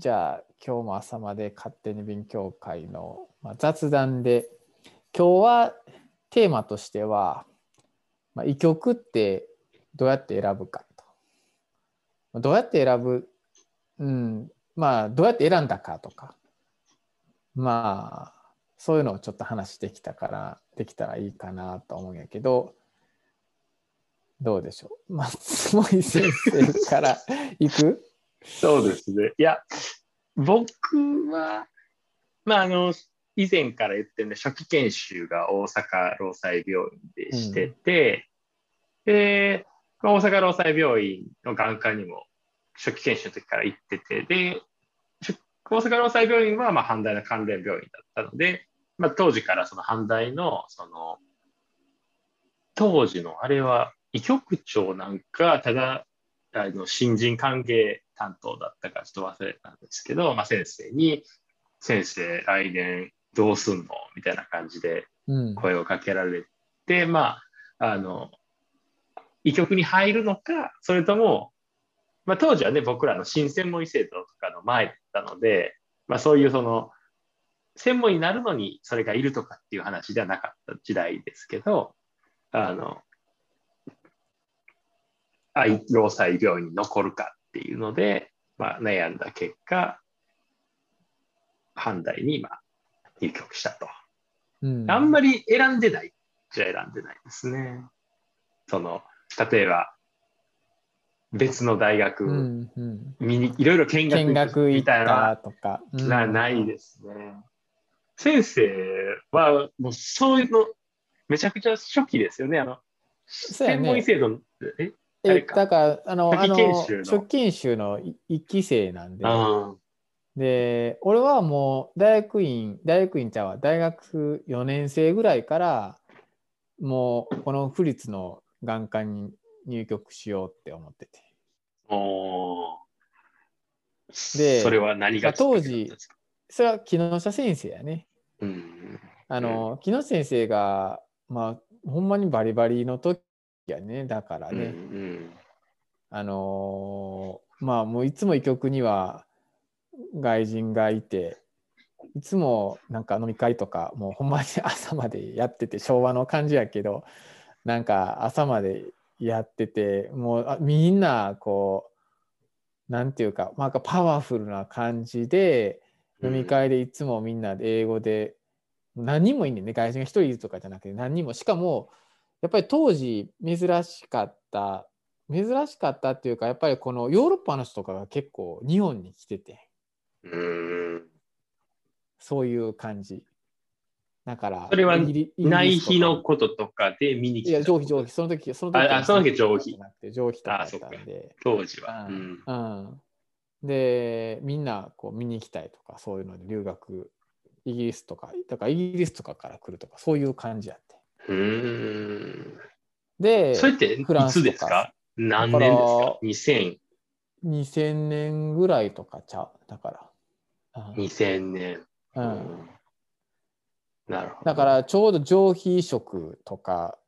じゃあ今日も朝まで勝手に勉強会の、まあ、雑談で今日はテーマとしては、まあ、異曲ってどうやって選ぶかと。どうやって選ぶ、うん、まあどうやって選んだかとか。まあそういうのをちょっと話できたからできたらいいかなと思うんやけどどうでしょう？松森先生からいく？そうですね。いや、僕は、まあ、あの、以前から言ってるね、初期研修が大阪労災病院でしてて、うん、で、大阪労災病院の眼科にも初期研修の時から行ってて、で、大阪労災病院はまあ阪大の関連病院だったので、まあ、当時からその阪大の、その、当時のあれは、医局長なんか、ただ、あの新人歓迎担当だったかちょっと忘れたんですけど、まあ、先生に「先生来年どうすんの?」みたいな感じで声をかけられて、うん、まああの医局に入るのかそれとも、まあ、当時はね僕らの新専門医制度とかの前だったので、まあ、そういうその専門医になるのにそれがいるとかっていう話ではなかった時代ですけどあの労災病院に残るかっていうので、まあ、悩んだ結果、判断に今入局したと、うん。あんまり選んでないじゃ選んでないですね。その、例えば、別の大学、うんうん、見にいろいろ見学見学みたいなとか、うん、なないですね。先生はもうそういうのめちゃくちゃ初期ですよね。あの、専門医制度、え？えだからあのあの初期研修の1期生なんで。で俺はもう大学院大学院ちゃうわ。大学4年生ぐらいからもうこの府立の眼科に入局しようって思ってて。おでそれは何が当時それは木下先生やね。うん、あの木下先生がまあほんまにバリバリの時やねだからね、うんうん、あのー、まあもういつも医局には外人がいていつもなんか飲み会とかもうほんまに朝までやってて昭和の感じやけどなんか朝までやっててもうあみんなこうなんていうかなんかパワフルな感じで飲み会でいつもみんなで英語で、何人もいんねんね。外人が1人いるとかじゃなくて何人も。しかもやっぱり当時珍しかった珍しかったっていうかやっぱりこのヨーロッパの人とかが結構日本に来てて。そういう感じ。だからそれは内皮のこととかで見に来たいや上皮上皮その時その時あその時上皮上皮とかだったんで。当時は、うん、うん、でみんなこう見に行きたいとかそういうので留学。イギリスとかだからイギリスとかから来るとかそういう感じやってうん。で、それっていつですか？何年ですか ?2000。2000年ぐらいとかちゃう？だから。2000年。うん。なるほど。だからちょうど上皮移植とか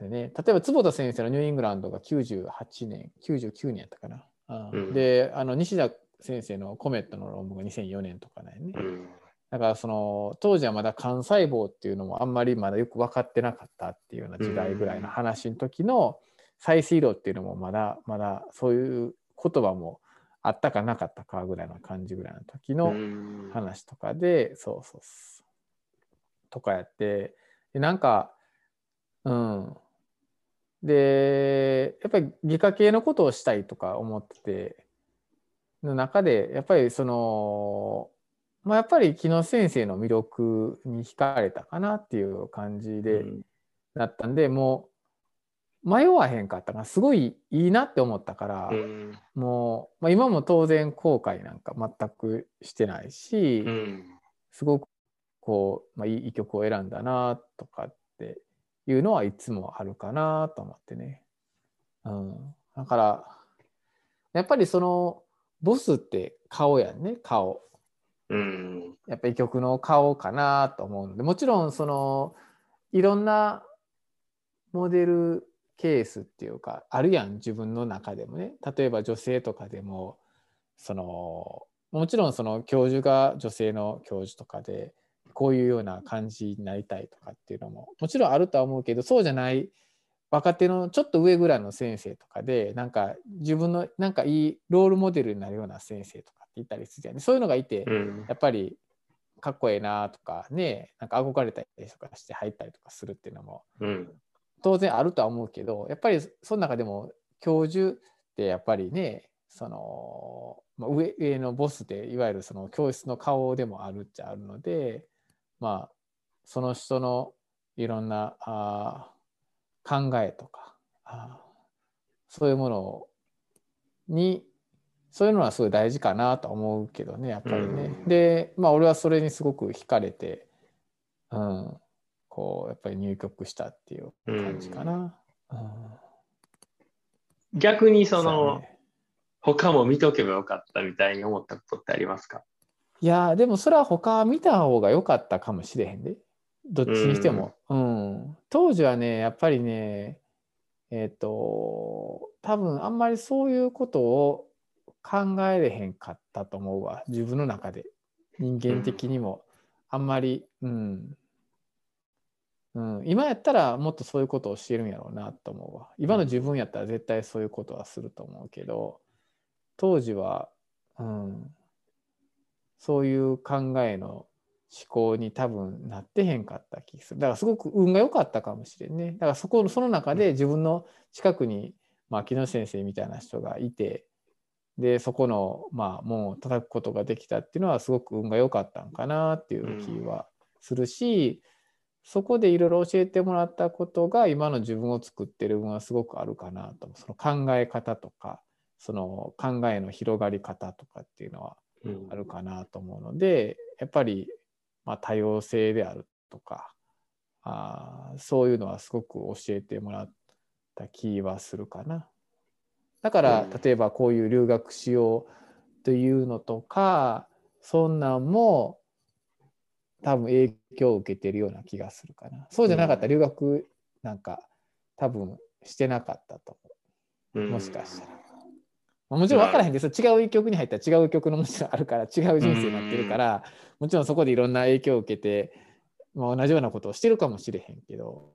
でね、例えば坪田先生のニューイングランドが98年、99年やったかな？うん、で、あの西田先生のコメットの論文が2004年とかね。うん、だからその当時はまだ幹細胞っていうのもあんまりまだよく分かってなかったっていうような時代ぐらいの話の時の再生量っていうのもまだまだそういう言葉もあったかなかったかぐらいの感じぐらいの時の話とかでそうそうとかやってでなんかうん。でやっぱり外科系のことをしたいとか思ってての中でやっぱりそのまあ、やっぱり木野先生の魅力に惹かれたかなっていう感じで、だったんでもう迷わへんかったからすごいいいなって思ったから、うん、もう、まあ、今も当然後悔なんか全くしてないし、うん、すごくこう、まあ、いい曲を選んだなとかっていうのはいつもあるかなと思ってね。うん、だからやっぱりそのボスって顔やんね顔。うん、やっぱり曲の顔かなと思うのでもちろんそのいろんなモデルケースっていうかあるやん自分の中でもね。例えば女性とかでもそのもちろんその教授が女性の教授とかでこういうような感じになりたいとかっていうのももちろんあるとは思うけどそうじゃない若手のちょっと上ぐらいの先生とかでなんか自分のなんかいいロールモデルになるような先生とかっていたりするじゃん、ね、そういうのがいて、やっぱりかっこええなとかねなんか憧れたりとかして入ったりとかするっていうのも、当然あるとは思うけどやっぱりその中でも教授ってやっぱりねその、まあ、上上のボスでいわゆるその教室の顔でもあるっちゃあるのでまあその人のいろんなあ考えとかあそういうものにそういうのはすごい大事かなと思うけどねやっぱりね。うん、でまあ俺はそれにすごく惹かれて、うん、こうやっぱり入局したっていう感じかな。うん、逆にその、ね、他も見とけばよかったみたいに思ったことってありますか？いやでもそれは他見た方が良かったかもしれへんで。どっちにしても。うん、当時はね、やっぱりね、えっ、ー、と、多分あんまりそういうことを考えれへんかったと思うわ。自分の中で。人間的にも。あんまり、うん。うん、今やったらもっとそういうことをしてるんやろうなと思うわ。今の自分やったら絶対そういうことはすると思うけど、当時は、うん、そういう考えの思考に多分なってへんかった気がする。だからすごく運が良かったかもしれんね。だからそこその中で自分の近くに、まあ、木下先生みたいな人がいてでそこのまあ門を叩くことができたっていうのはすごく運が良かったんかなっていう気はするし、そこでいろいろ教えてもらったことが今の自分を作ってる運はすごくあるかなとその考え方とかその考えの広がり方とかっていうのはあるかなと思うので、やっぱりまあ、多様性であるとかあそういうのはすごく教えてもらった気はするかな。だから例えばこういう留学しようというのとかそんなんも多分影響を受けてるような気がするかな。そうじゃなかったら留学なんか多分してなかったと思う。もしかしたら。もちろん分からへんけど、違う曲に入ったら違う曲のもちろんあるから違う人生になってるから、もちろんそこでいろんな影響を受けて、まあ、同じようなことをしてるかもしれへんけど。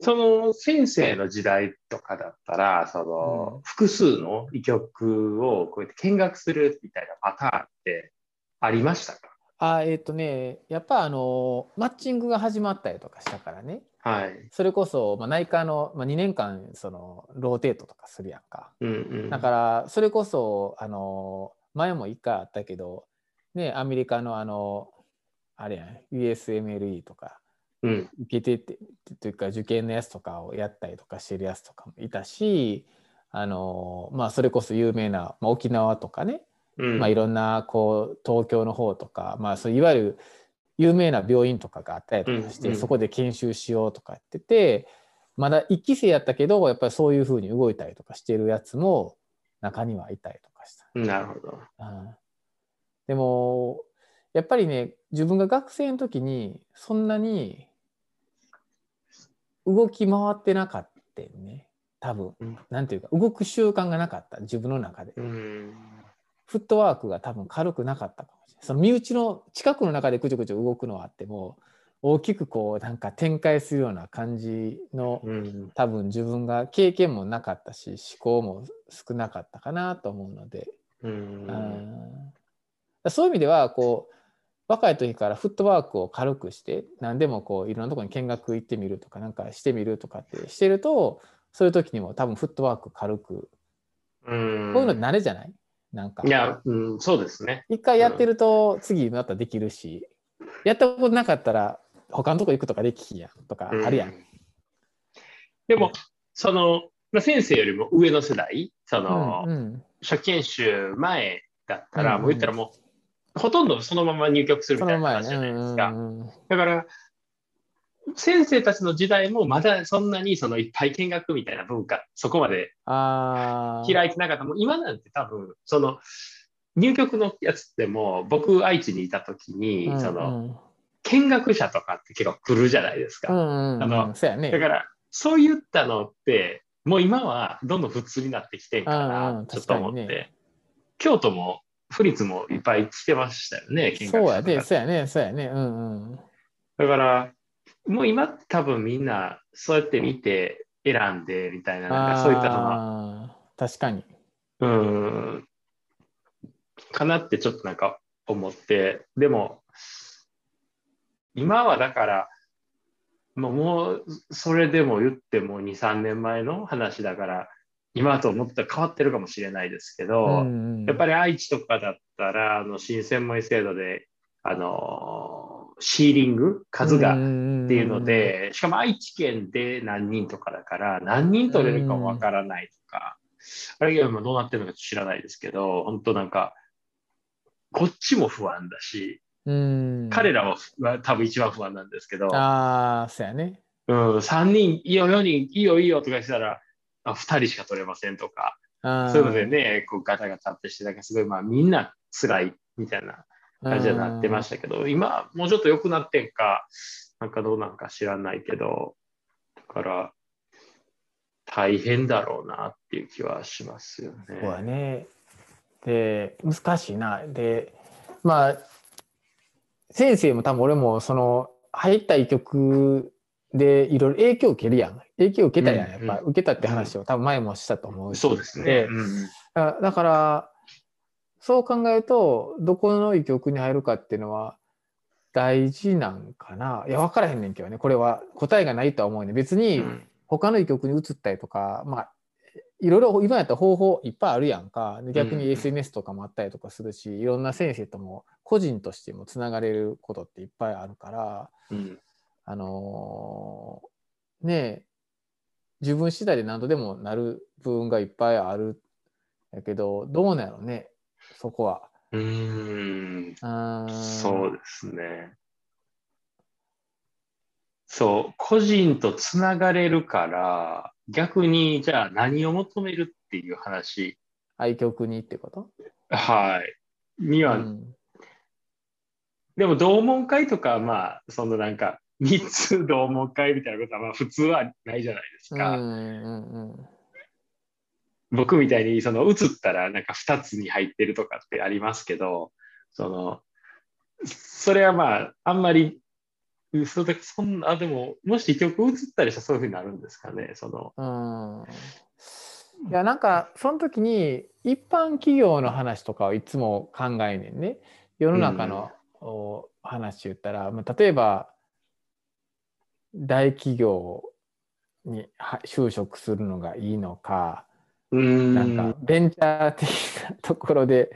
その先生の時代とかだったら、その、うん、複数の医局をこうやって見学するみたいなパターンってありましたか？あえっ、ー、とね、やっぱあの、マッチングが始まったりとかしたからね。はい、それこそ、まあ、内科の、まあ、2年間そのローテートとかするやんか、うんうん、だからそれこそあの前も1回あったけど、ね、アメリカのあのあれやん USMLE とか、うん、受けててというか受験のやつとかをやったりとかしてるやつとかもいたしあの、まあ、それこそ有名な、まあ、沖縄とかね、うん、まあ、いろんなこう東京の方とか、まあ、そういわゆる有名な病院とかがあったりとかして、そこで研修しようとか言っててまだ1期生やったけどやっぱりそういうふうに動いたりとかしてるやつも中にはいたりとかした。なるほど、うん、でもやっぱりね自分が学生の時にそんなに動き回ってなかったね。多分、うん、なんていうか動く習慣がなかった。自分の中で。うんフットワークが多分軽くなかったかもしれない。その身内の近くの中でくちょくちょ動くのはあっても大きくこうなんか展開するような感じの、うん、多分自分が経験もなかったし思考も少なかったかなと思うので、うん、そういう意味ではこう若い時からフットワークを軽くして何でもこういろんなところに見学行ってみるとかなんかしてみるとかってしてるとそういう時にも多分フットワーク軽く、うん、こういうの慣れじゃない？なんか。いや、うん、そうですね。一回やってると、次またできるし、うん、やったことなかったら、他のとこ行くとかできひやんとかあるやん。うん、でも、その、まあ、先生よりも上の世代、その、うんうん、初研修前だったら、もう言ったらもう、ほとんどそのまま入局するみたいな話じゃないですか。だから、先生たちの時代もまだそんなにそのいっぱい見学みたいな文化、そこまで開いてなかった。もう今なんて多分、その入局のやつっても僕愛知にいた時に、その見学者とかって結構来るじゃないですか。あのだからそういったのってもう今はどんどん普通になってきてんかな、ちょっと思って、ね、京都も、府立もいっぱい来てましたよね、そうやね、そうやね、そうやね。うんうん。だから、もう今多分みんなそうやって見て選んでみたいな、なんかそういったその。確かに。うん。かなってちょっとなんか思って、でも、今はだから、もうもうそれでも言っても2、3年前の話だから、今と思ったら変わってるかもしれないですけど、うんうん、やっぱり愛知とかだったら、あの新専門医制度で、あのシーリング数が。っていうので、しかも愛知県で何人とかだから、何人取れるかもわからないとか、あれが今どうなってるのか知らないですけど、本当なんか、こっちも不安だし、うん。彼らは多分一番不安なんですけど、ああ、そうやね。うん、3人、いいよ、4人、いいよ、いいよとかしたら、あ2人しか取れませんとか、そういうのでね、こうガタガタってして、なんかすごい、まあみんな辛いみたいな感じになってましたけど、今、もうちょっと良くなってんか、なんかどうなんか知らないけど、だから、大変だろうなっていう気はしますよね。そうやね。で、難しいな。で、まあ、先生も多分俺もその入った医局でいろいろ影響を受けるやん。影響を受けたやん。やっぱ、受けたって話を多分前もしたと思うし。そうですね。うん、だから、そう考えると、どこの医局に入るかっていうのは大事なんかな。いや、分からへんねんけどね。これは答えがないとは思うね。別に他の医局に移ったりとか、まあ、いろいろ今やったら方法いっぱいあるやんか。逆に SNS とかもあったりとかするし、いろんな先生とも個人としてもつながれることっていっぱいあるから、うん、あのー、ね自分次第で何度でもなる部分がいっぱいあるやけどどうなのねそこは。うんそうですね。そう個人とつながれるから逆にじゃあ何を求めるっていう話。愛局にってこと？はい。には、うん、でも同門会とかまあそのなんか3つ同門会みたいなことはまあ普通はないじゃないですか。うんうんうん、僕みたいにその移ったらなんか2つに入ってるとかってありますけどそのそれはまああんまりそでそんなでももし曲移ったりしたらそういうふうになるんですかねその。うん。いやなんかその時に一般企業の話とかをいつも考えねんね。世の中の話言ったら、まあ、例えば大企業に就職するのがいいのかなんかベンチャー的なところで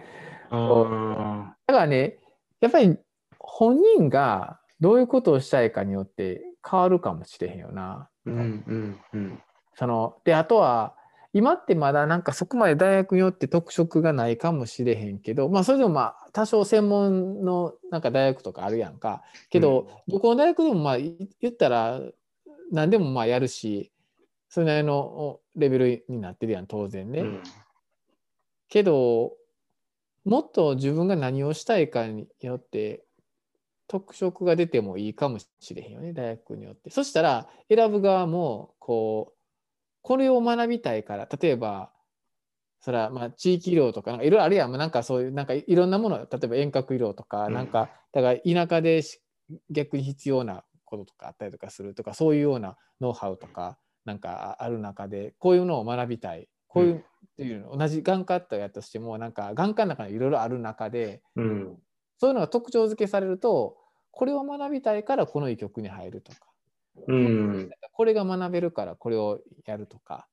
だからねやっぱり本人がどういうことをしたいかによって変わるかもしれへんよな。うんうんうん、そのであとは今ってまだなんかそこまで大学によって特色がないかもしれへんけど、まあそれでもまあ多少専門のなんか大学とかあるやんか。けど、どこの大学でもまあ言ったら何でもまあやるし、それなりのレベルになってるやん、当然ね。けど、もっと自分が何をしたいかによって特色が出てもいいかもしれへんよね、大学によって。そしたら選ぶ側もこうこれを学びたいから例えばそれはまあ地域医療とかいろいろあるやんなんかそういうなんかいろんなもの例えば遠隔医療とか、なんかだから田舎で逆に必要なこととかあったりとかするとかそういうようなノウハウとかなんかある中でこういうのを学びたい。こういうっていうの同じ眼科とやったとしてもなんか眼科の中にいろいろある中で、うん、そういうのが特徴付けされるとこれを学びたいからこの医局に入るとか。うん、これが学べるからこれをやるとか。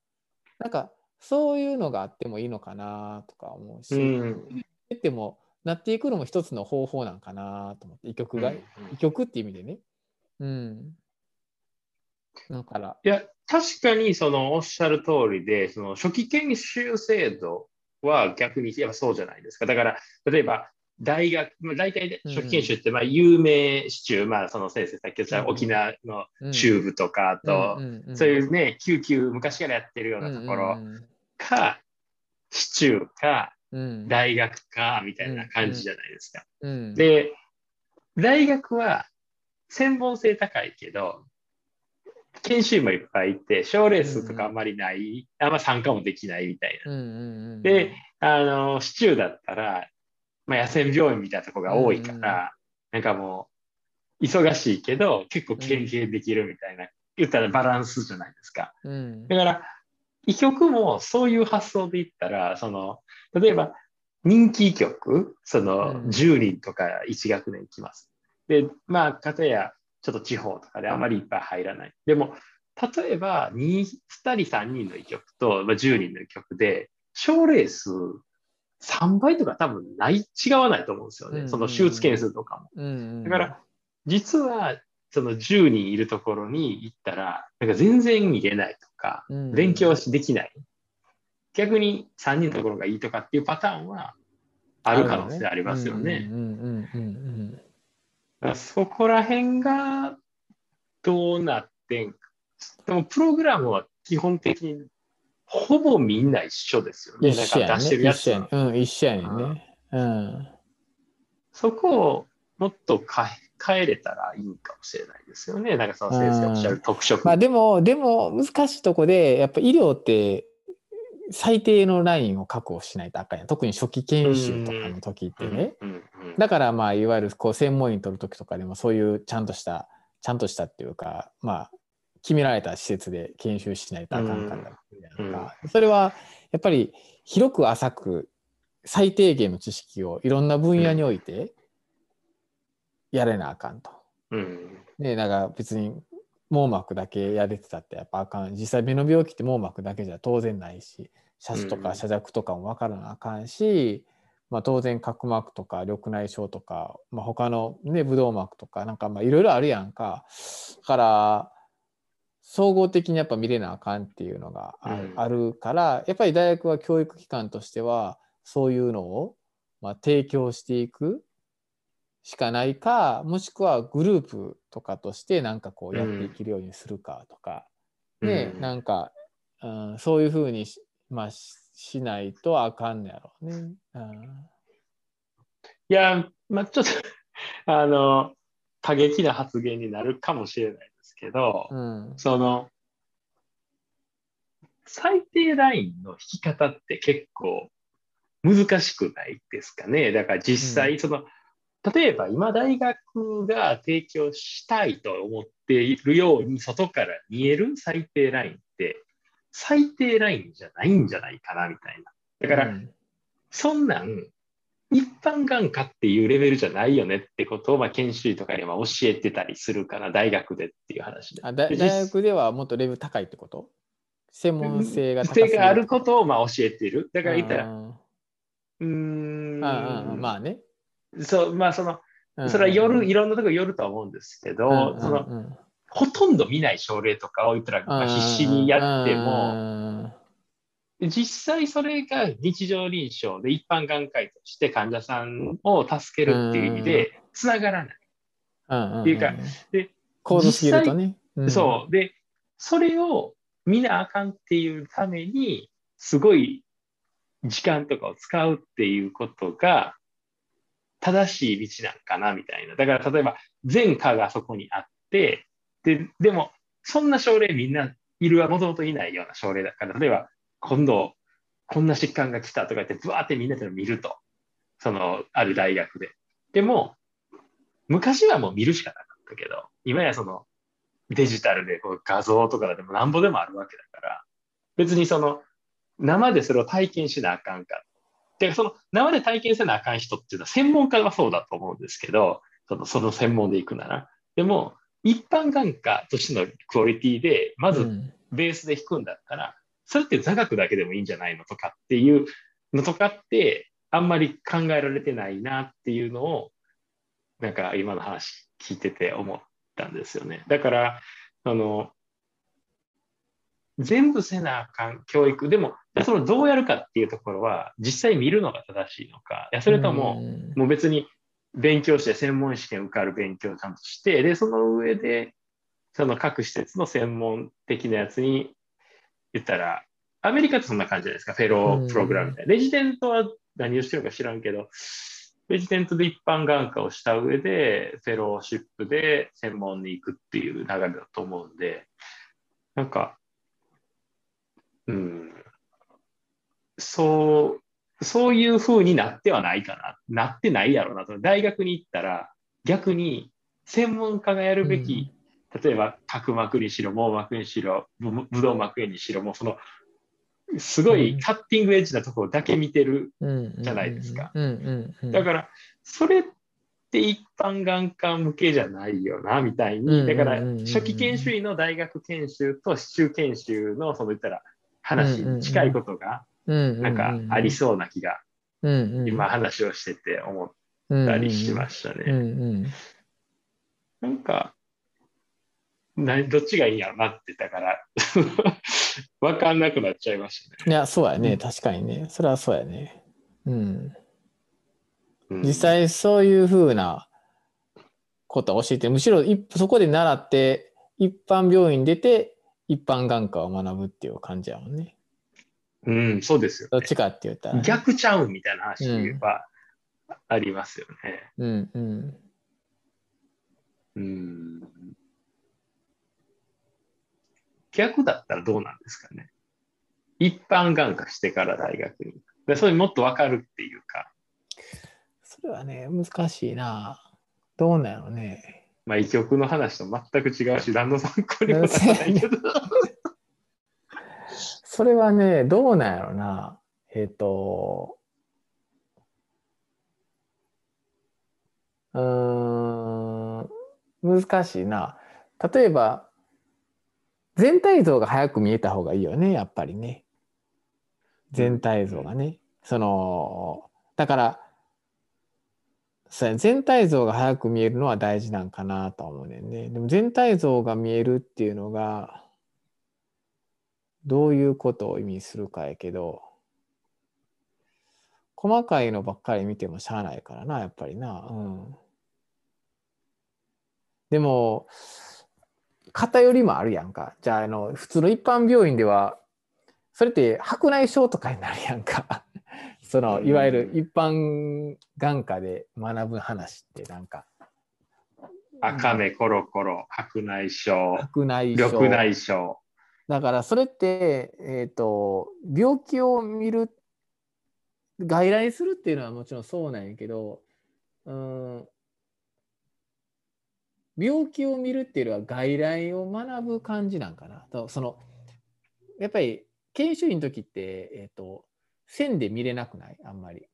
なんかそういうのがあってもいいのかなとか思うし、うん、でもなっていくのも一つの方法なんかなと思って医局が、うん、医局っていう意味でね。うん。だか。ら。いや、確かにそのおっしゃる通りで、その初期研修制度は逆に言えばそうじゃないですか。だから、例えば大学、まあ、大体初期研修ってまあ有名市中、まあその先生さっき言った沖縄の中部とか、あと、そういうね、救急昔からやってるようなところか、市中か、大学か、みたいな感じじゃないですか。で、大学は専門性高いけど、研修もいっぱいいて、賞レースとかあんまりない、うん、あんま参加もできないみたいな。うんうんうん、で、あの、市中だったら、まあ、野戦病院みたいなとこが多いから、うん、なんかもう、忙しいけど、結構経験できるみたいな、言ったらバランスじゃないですか。うん、だから、医局もそういう発想で言ったら、その、例えば、人気医局、その、10人とか1学年来ます。で、まあ、かたや、ちょっと地方とかであまりいっぱい入らない。でも、例えば2、2人、3人の医局と、まあ、10人の医局で、賞レース3倍とか多分ない、違わないと思うんですよね。その手術件数とかも。だから、実は、その10人いるところに行ったら、なんか全然見れないとか、勉強できない。逆に3人のところがいいとかっていうパターンはある可能性ありますよね。そこら辺がどうなってんか。でも、プログラムは基本的にほぼみんな一緒ですよね。一緒やね。出してるやつうん、一緒やねんね。うん。そこをもっと変え変えれたらいいかもしれないですよね。なんかその先生おっしゃる特色。まあでも、でも難しいとこで、やっぱ医療って最低のラインを確保しないとあかんや特に初期研修とかの時ってね。だからまあいわゆるこう専門医取る時とかでもそういうちゃんとしたちゃんとしたっていうかまあ決められた施設で研修しないとあかんかったそれはやっぱり広く浅く最低限の知識をいろんな分野においてやれなあかんと。うん、でだから別に網膜だけやれてたってやっぱあかん。実際目の病気って網膜だけじゃ当然ないしシャツとか遮弱とかも分からなあかんし、まあ、当然角膜とか緑内障とか、まあ、他のねブドウ膜とかなんかいろいろあるやんか。だから総合的にやっぱ見れなあかんっていうのがあるから、やっぱり大学は教育機関としてはそういうのをまあ提供していくしかないかもしくはグループとかとしてなんかこうやっていけるようにするかとか、うん、ね、なんか、うん、そういうふうにし,、まあ、しないとあかんのやろうね。うん、いや、まあ、ちょっと あの過激な発言になるかもしれないですけど、うん、その最低ラインの引き方って結構難しくないですかね。だから実際その、うん例えば今大学が提供したいと思っているように外から見える最低ラインって最低ラインじゃないんじゃないかなみたいな。だから、うん、そんなん一般眼科っていうレベルじゃないよねってことを、まあ、研修医とかには教えてたりするかな、大学でっていう話で。あ大学ではもっとレベル高いってこと？専門性が高い。があることをまあ教えている。だから言ったら、うん。ああまあね。そう、まあその、それは夜、いろんなところるとは思うんですけど、その、ほとんど見ない症例とかを言ったら、必死にやっても、実際それが日常臨床で一般眼科医として患者さんを助けるっていう意味でつながらない。っていうか、で、高度すぎるとね。そう。で、それを見なあかんっていうために、すごい時間とかを使うっていうことが、正しい道なんかなみたいな。だから例えば全科がそこにあって、で、でもそんな症例みんないるはもともといないような症例だから、例えば今度こんな疾患が来たとか言って、ぶわーってみんなで見ると。その、ある大学で。でも、昔はもう見るしかなかったけど、今やそのデジタルでこう画像とかでもなんぼでもあるわけだから、別にその生でそれを体験しなあかんかっで、その生で体験せなあかん人っていうのは専門家はそうだと思うんですけど、そのその専門で行くなら。でも、一般眼科としてのクオリティで、まずベースで弾くんだったら、うん、それって座学だけでもいいんじゃないのとかっていうのとかって、あんまり考えられてないなっていうのを、なんか今の話聞いてて思ったんですよね。だから、あの、全部せなあかん教育。でも、そのどうやるかっていうところは、実際見るのが正しいのか、いやそれとも、もう別に勉強して、専門試験受かる勉強をちゃんとして、で、その上で、その各施設の専門的なやつに言ったら、アメリカってそんな感じじゃないですか、フェロープログラムみたいな。レジデントは何をしてるか知らんけど、レジデントで一般眼科をした上で、フェローシップで専門に行くっていう流れだと思うんで、なんか、うん、そう、そういう風になってはないかな。なってないやろうなと。大学に行ったら、逆に専門家がやるべき、うん、例えば角膜にしろ、網膜にしろ、ぶどう膜炎にしろ、もうその、すごいカッティングエッジなところだけ見てるじゃないですか。だから、それって一般眼科向けじゃないよな、みたいに。だから、初期研修医の大学研修と市中研修の、その言ったら、話に近いことが、なんかありそうな気が、今話をしてて思ったりしましたね。なんか、などっちがいいんやろなってたから 分かんなくなっちゃいましたね。いや、そうやね。確かにね。それはそうやね。うん。実際そういうふうなことを教えて、むしろそこで習って、一般病院出て、一般眼科を学ぶっていう感じやもんね。うん、そうですよ、ね、どっちかって言ったら、ね、逆ちゃうみたいな話はありますよね。うんうん。うん。逆だったらどうなんですかね。一般眼科してから大学に。でそれもっとわかるっていうか。それはね、難しいな。どうなのね。まあ、医局の話と全く違うし、何の参考にもならないけど。それはね、どうなんやろな。えっ、ー、と、うん、難しいな。例えば、全体像が早く見えた方がいいよね、やっぱりね。全体像がね。その、だから、全体像が早く見えるのは大事なんかなと思うねんね。でも全体像が見えるっていうのが、どういうことを意味するかやけど、細かいのばっかり見てもしゃあないからな、やっぱりな。うん。でも、偏りもあるやんか。じゃあ、あの、普通の一般病院では、それって白内障とかになるやんか。その、いわゆる一般眼科で学ぶ話ってなんか。赤目コロコロ、白内障、白内障緑内障。だからそれって、えっ、ー、と、病気を見る、外来するっていうのはもちろんそうなんやけど、うん、病気を見るっていうのは外来を学ぶ感じなんかな。とそのやっぱり研修医の時って、えっ、ー、と、線で見れなくない？あんまり。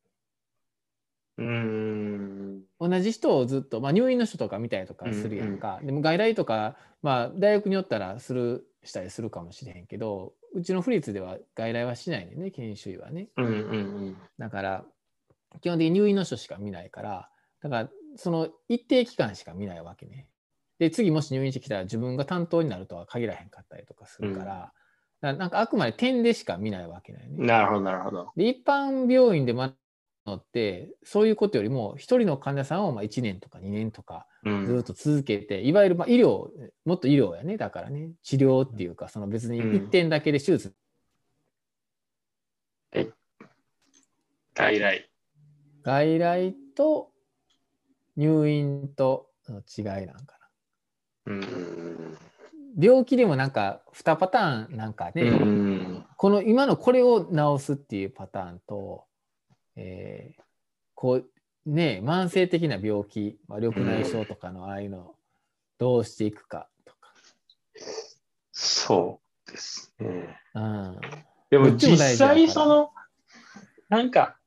うん同じ人をずっと、まあ、入院の人とか見たりとかするやんか、うんうん、でも外来とか、まあ、大学によったらするしたりするかもしれへんけどうちの府立では外来はしないね研修医はね、うんうんうん、だから基本的に入院の人しか見ないからだからその一定期間しか見ないわけね。で次もし入院してきたら自分が担当になるとは限らへんかったりとかするから、うん、なんかあくまで点でしか見ないわけないね。なるほどなるほど。で一般病院で学のってそういうことよりも一人の患者さんをまあ1年とか2年とかずっと続けて、うん、いわゆるまあ医療もっと医療やねだからね。治療っていうかその別に1点だけで手術、うん、外来。外来と入院との違いなんかな、うん、病気でもなんか2パターンなんかね、うん、この今のこれを治すっていうパターンとえー、こうね慢性的な病気、まあ、緑内障とかのああいうのをどうしていくかとか。そうですね。うん、でも実際そのなんか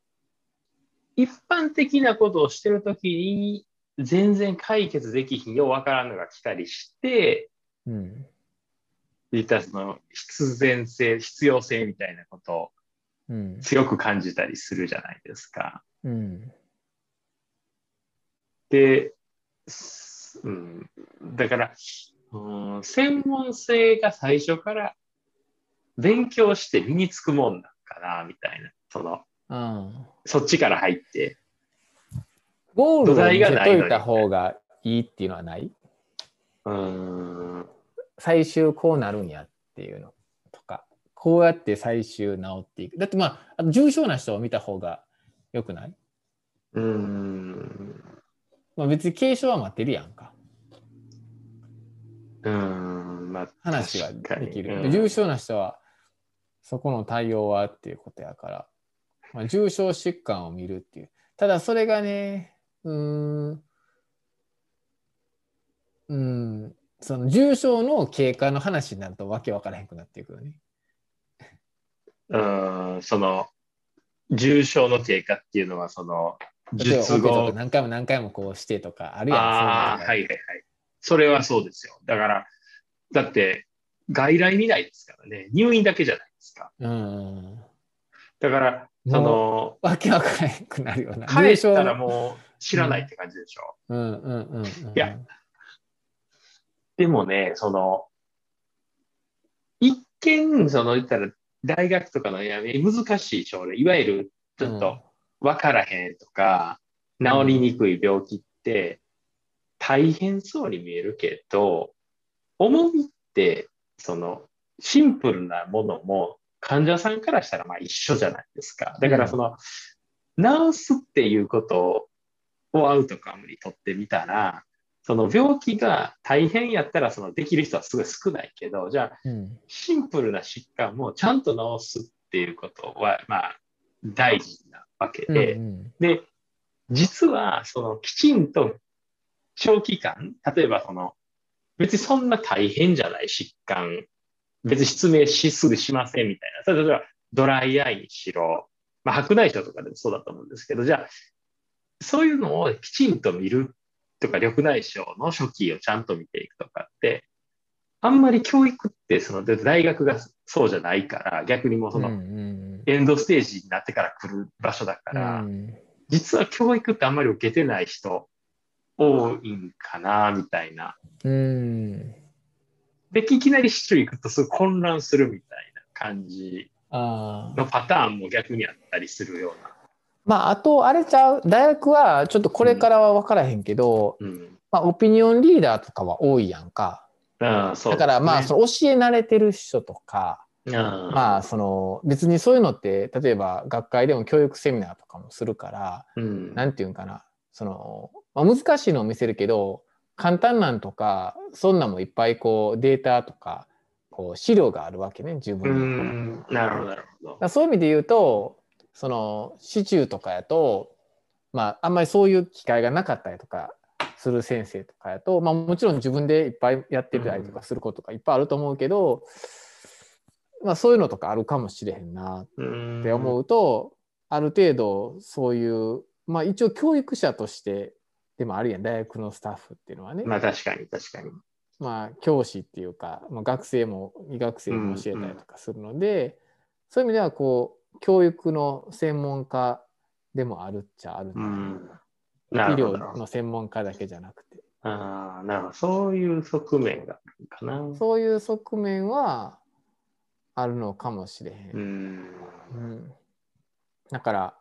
一般的なことをしてるときに全然解決できひんようわからんのが来たりして、うん、実はその必然性必要性みたいなこと強く感じたりするじゃないですか。うん、で、うん、だから、うん、専門性が最初から勉強して身につくもんなんかな、みたいな。その、うん、そっちから入って。ゴールを見せといた方がいいっていうのはない？うん最終こうなるんやっていうの。こうやって最終治っていく。だってまあ、重症な人を見た方がよくない？うん。まあ別に軽症は待ってるやんか。うん。まあ、話はできる。重症な人はそこの対応はっていうことやから、まあ、重症疾患を見るっていう。ただそれがね、うーん、うん、その重症の経過の話になるとわけわからへんくなっていくよね。うん、その、重症の経過っていうのは、その、術後か何回も何回もこうしてとかあるやん。ああ、はいはいはい。それはそうですよ。だから、だって、外来見ないですからね。入院だけじゃないですか。うん。だから、その、わけわかんくなるような。帰ったらう。もう知らないって感じでしょ。うんうんうんうん。いやでもね、その、一見、その言ったら、大学とかのやめ難しい症例、いわゆるちょっと分からへんとか、治りにくい病気って、大変そうに見えるけど、重みって、その、シンプルなものも、患者さんからしたらまあ一緒じゃないですか。だからその、治すっていうことをアウトカムにとってみたら、その病気が大変やったらそのできる人はすごい少ないけど、じゃあうん。シンプルな疾患もちゃんと治すっていうことは、まあ、大事なわけで、うんで、実は、その、きちんと長期間、例えばその、別にそんな大変じゃない疾患、別に失明しすぐしませんみたいな。例えば、ドライアイにしろ、まあ、白内障とかでもそうだと思うんですけど、じゃあ、そういうのをきちんと見るとか、緑内障の初期をちゃんと見ていくとかって、あんまり教育って、その、で大学がそうじゃないから、逆にもうその、エンドステージになってから来る場所だから、うん。実は教育ってあんまり受けてない人多いんかな、みたいな。うん。で、いきなり市中行くとすごい混乱するみたいな感じのパターンも逆にあったりするよまああとあれちゃう？大学はちょっとこれからは分からへんけど、うな。うん。まあ、オピニオンリーダーとかは多いやんか。ああ、そうだからまあそその教え慣れてる人とか、う、ああまあその別にそういうのって例えば学会でも教育セミナーとかもするから、うん。なんていうんかなその、まあ、難しいのを見せるけど簡単なんとかそんなんもいっぱいこうデータとかこう資料があるわけね十う分に。ん。なるほど、そういう意味で言うとその市中とかやとまああんまりそういう機会がなかったりとかする先生とかやと、まあ、もちろん自分でいっぱいやってたりとかすることがいっぱいあると思うけど、まあ、そういうのとかあるかもしれへんなうんって思うと、ある程度そういうまあ一応教育者としてでもあるやん大学のスタッフっていうのはね、まあ確かに、確かに。まあ、教師っていうか、まあ、学生も医学生も教えたりとかするので、そういう意味ではこう教育の専門家でもあるっちゃある、うん。医なるほど。なるほど療の専門家だけじゃなくてああ、なるほど。そういう側面があるかな。そういう側面はあるのかもしれへん。うん。うんだから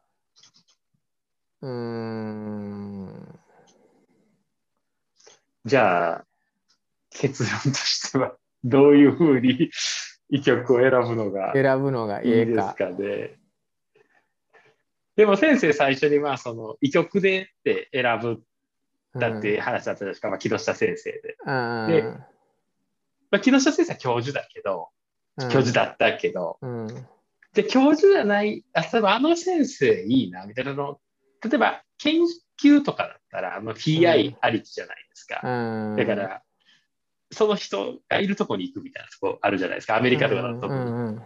うーんじゃあ、結論としては、どういうふうに医局を選ぶのが選ぶのがいいですええか。かね。でも先生最初にまあその医局でって選ぶだって話だったじゃないですか、まあ、木下先生で。うん。でまあ、木下先生は教授だけど、うん。教授だったけど、うん。で、教授じゃない、あ、例えばあの先生いいな、みたいなの、例えば研究とかだったら、あの PI ありきじゃないですか。うん。だから、その人がいるとこに行くみたいなとこあるじゃないですか、アメリカとかだと。うんうんうん。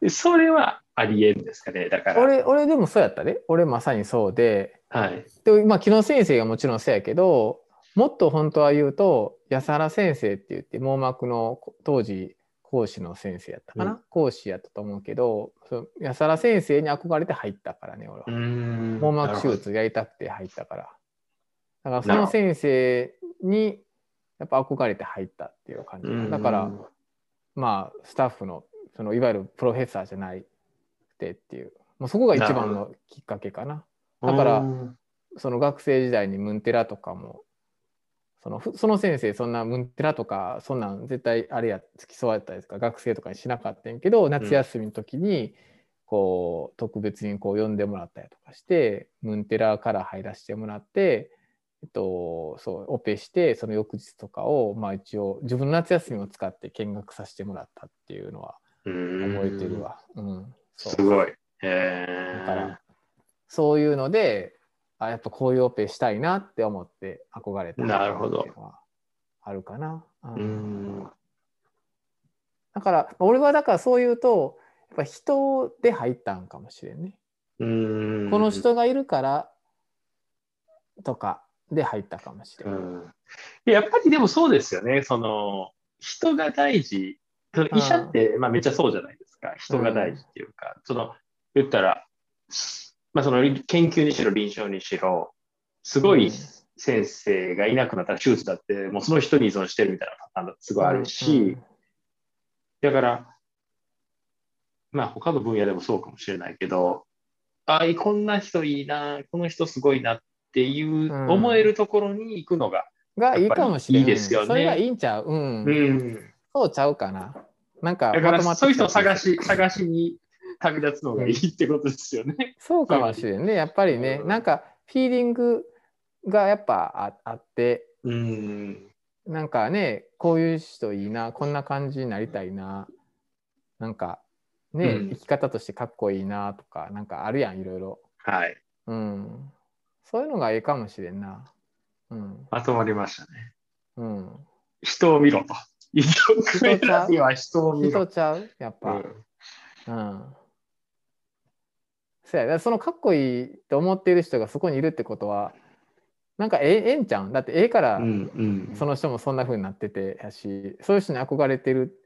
でそれはありえんですかね、だから。俺俺でもそうやったで。俺まさにそうで。はい。でまあ木野先生がもちろんそうやけどもっと本当は言うと安原先生って言って網膜の当時講師の先生やったかな、うん。講師やったと思うけどそう安原先生に憧れて入ったからね俺は、ん。網膜手術やりたくて入ったから。だからその先生にやっぱ憧れて入ったっていう感じ。だから、まあスタッフのそのいわゆるプロフェッサーじゃないくてっていうもうそこが一番のきっかけかな。だからうんその学生時代にムンテラとかもそのふその先生そんなムンテラとかそんなん絶対あれや付き添われたりとか学生とかにしなかったんやけど夏休みの時にこう特別にこう呼んでもらったりとかしてムンテラから入らせてもらってえっと、そうオペしてその翌日とかを、まあ、一応自分の夏休みを使って見学させてもらったっていうのは覚えてるわ。うん、すごい。へだからそういうのであやっぱこういうオペしたいなって思って憧れたなるほどあるかな。うん、だから俺はだからそう言うとやっぱ人で入ったんかもしれんね。うんこの人がいるからとかで入ったかもしれない。うん、やっぱりでもそうですよね。その人が大事。医者って、まあ、めっちゃそうじゃないですか。人が大事っていうか、うん、その言ったら、まあ、その研究にしろ臨床にしろ、すごい先生がいなくなったら手術だって、もうその人に依存してるみたいなパターンだってすごいあるし、うんうん、だから、まあ他の分野でもそうかもしれないけど、ああ、こんな人いいな、この人すごいなっっていう思えるところに行くのが、がいいかもしれない。いいですよね。それがいいんちゃう？うん。うん、そうちゃうかな。なんか、だからそういう人を探し、探しに旅立つのがいいってことですよね。そうかもしれんね。やっぱりね、なんか、フィーリングがやっぱああって、うん、なんかね、こういう人いいな、こんな感じになりたいな、なんか、ね、うん、生き方としてかっこいいなとか、なんかあるやん、いろいろ。はい。うん。そういうのがいいかもしれんな。うん。まとまりましたね。うん。人を見ろと。一曲目には人を見ろ。人ちゃう？やっぱ。うん。うん、そやそのかっこいいと思っている人がそこにいるってことは、なんかえええんちゃんだってええからその人もそんなふうになっててやし、そういう人に憧れてる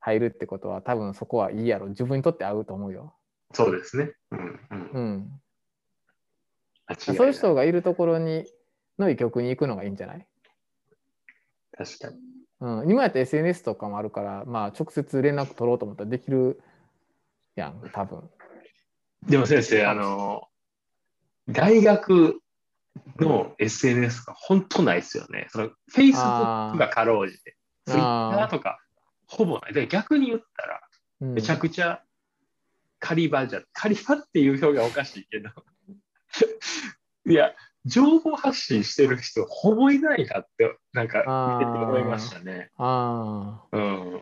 入るってことは多分そこはいいやろ自分にとって合うと思うよ。そうですね。うん、うん、うんそういう人がいるところにの曲に行くのがいいんじゃない？確かに。うん、今やったら SNS とかもあるから、まあ、直接連絡取ろうと思ったらできるやん、多分。でも先生、あの、大学の SNS が本当ないですよね。その Facebook がかろうじて、Twitter とかほぼない。で逆に言ったら、めちゃくちゃ狩り場じゃ、狩り場っていう表現はおかしいけど、いや、情報発信してる人、ほぼいないなって、なんか見てて思いましたね。あうん。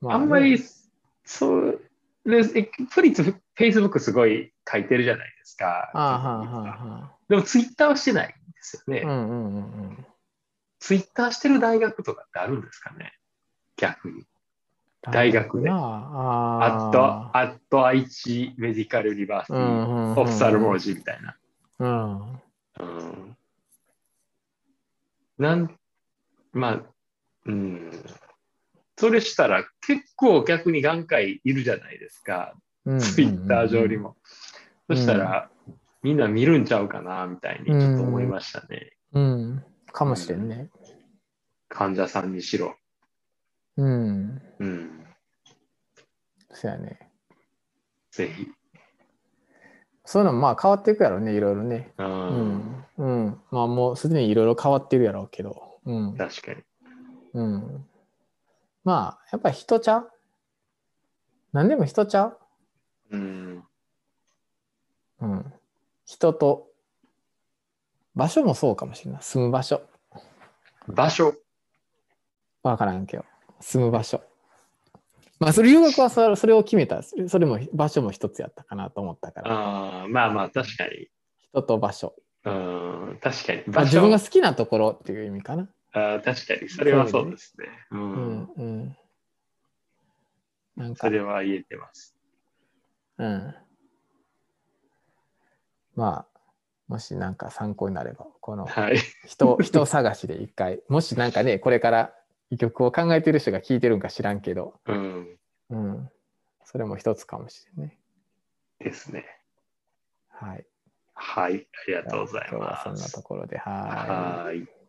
まあ、あんまり、そう、でプリッツ、フェイスブックすごい書いてるじゃないですか。あはははでも、ツイッターはしてないんですよね。うんうんうんうん、ツイッターしてる大学とかってあるんですかね？逆に。大学で。あと、あと愛知メディカルリバーシティ、オフサルモージみたいな。うん。うん、なん、まあ、うん。それしたら結構逆に眼科医いるじゃないですか。ツイッター上にも。そしたら、みんな見るんちゃうかなみたいにちょっと思いましたね。うん、うん、かもしれんね。患者さんにしろ。うん。うん。そやね。ぜひ。そういうのもまあ変わっていくやろうね、いろいろね。うん。うん。まあもうすでにいろいろ変わってるやろうけど。うん。確かに。うん。まあ、やっぱ人ちゃう？何でも人ちゃう？うん。うん。人と、場所もそうかもしれない。住む場所。場所わからんけど。住む場所。まあ、それ留学はそれを決めた、それも場所も一つやったかなと思ったから。ああ、まあまあ、確かに。人と場所。うん、確かに。まあ、自分が好きなところっていう意味かな。ああ、確かに。それはそうですね。うねうん、うん。なんか。それは言えてます。うん。まあ、もしなんか参考になれば、この人、はい、人探しで一回、もしなんかね、これから曲を考えてる人が聞いてるんか知らんけど、うん。うん。それも一つかもしれない。ですね。はい。はい。ありがとうございます。今日はそんなところで。はい。はい